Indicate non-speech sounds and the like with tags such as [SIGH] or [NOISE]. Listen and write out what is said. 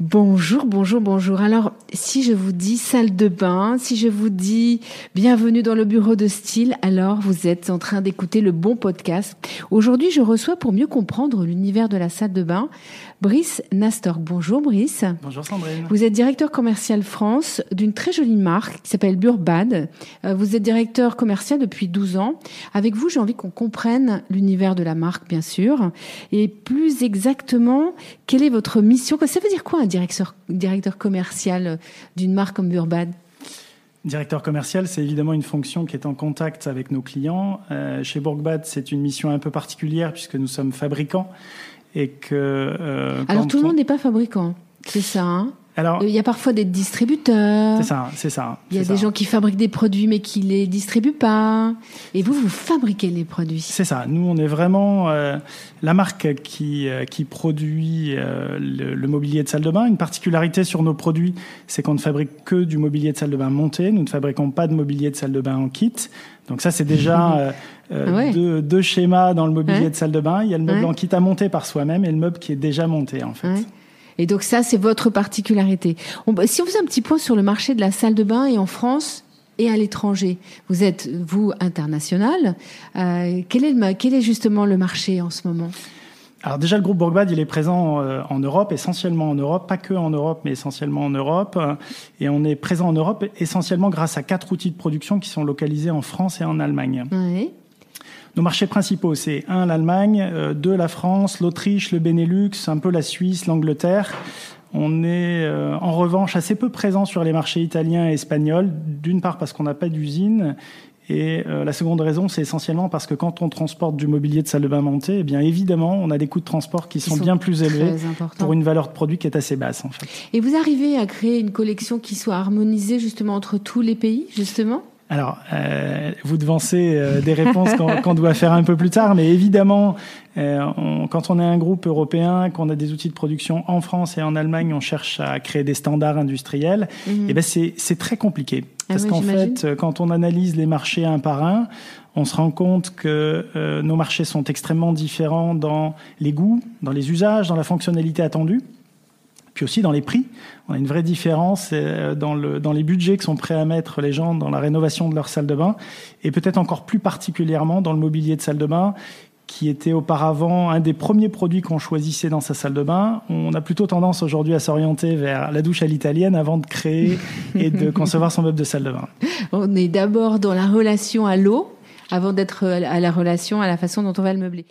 Bonjour, bonjour, bonjour. Alors, si je vous dis salle de bain, si je vous dis bienvenue dans le bureau de style, alors vous êtes en train d'écouter le bon podcast. Aujourd'hui, je reçois pour mieux comprendre l'univers de la salle de bain Brice Nastor. Bonjour Brice. Bonjour Sandrine. Vous êtes directeur commercial France d'une très jolie marque qui s'appelle Burbad. Euh, vous êtes directeur commercial depuis 12 ans. Avec vous, j'ai envie qu'on comprenne l'univers de la marque, bien sûr. Et plus exactement, quelle est votre mission? Ça veut dire quoi directeur, directeur commercial d'une marque comme Burbad Directeur commercial, c'est évidemment une fonction qui est en contact avec nos clients. Euh, chez Burbad, c'est une mission un peu particulière puisque nous sommes fabricants et que. Euh, Alors tout le monde n'est pas fabricant, c'est ça. Hein? Alors, il y a parfois des distributeurs. C'est ça, c'est ça. Il y a des gens qui fabriquent des produits mais qui les distribuent pas. Et vous, vous fabriquez les produits. C'est ça. Nous, on est vraiment euh, la marque qui euh, qui produit euh, le, le, mobilier de salle de bain. Une particularité sur nos produits, c'est qu'on ne fabrique que du mobilier de salle de bain monté. Nous ne fabriquons pas de mobilier de salle de bain en kit. Donc ça, c'est déjà [LAUGHS] ah deux, deux, schémas dans le mobilier de salle de bain. Il y a le meuble en kit à monter par soi-même et le meuble qui est déjà monté en fait. Et donc ça, c'est votre particularité. si on faisait un petit point sur le marché de la salle de bain et en France et à l'étranger, vous êtes, vous, international. Euh, quel, est quel est justement le marché en ce moment? Alors déjà, le groupe Borgbad, il est présent euh, en Europe, essentiellement en Europe, pas que en Europe, mais essentiellement en Europe. Et on est présent en Europe essentiellement grâce à quatre outils de production qui sont localisés en France et en Allemagne. Oui. Nos marchés principaux, c'est un, l'Allemagne, euh, deux, la France, l'Autriche, le Benelux, un peu la Suisse, l'Angleterre. On est euh, en revanche assez peu présent sur les marchés italiens et espagnols, d'une part parce qu'on n'a pas d'usine, et euh, la seconde raison, c'est essentiellement parce que quand on transporte du mobilier de salle de bain monté, eh bien évidemment, on a des coûts de transport qui, sont, bien plus élevés pour une valeur de produit qui est assez basse en fait. Et vous arrivez à créer une collection qui soit harmonisée justement entre tous les pays, justement? Alors, euh, vous devancez euh, des réponses qu'on doit faire un peu plus tard, mais évidemment, euh, quand on est un groupe européen, qu'on a des outils de production en France et en Allemagne, on cherche à créer des standards industriels. Mhm. Et eh ben c'est très compliqué ah parce qu'en fait, quand on analyse les marchés un par un, on se rend compte que euh, nos marchés sont extrêmement différents dans les goûts, dans les usages, dans la fonctionnalité attendue puis aussi dans les prix. On a une vraie différence euh, dans, le, dans les budgets que sont prêts à mettre les gens dans la rénovation de leur salle de bain, et peut-être encore plus particulièrement dans le mobilier de salle de bain, qui était auparavant un des premiers produits qu'on choisissait dans sa salle de bain. On a plutôt tendance aujourd'hui à s'orienter vers la douche à l'italienne avant de créer et de [LAUGHS] concevoir son meuble de salle de bain. On est d'abord dans la relation à l'eau avant d'être à la relation à la façon dont on va le meubler.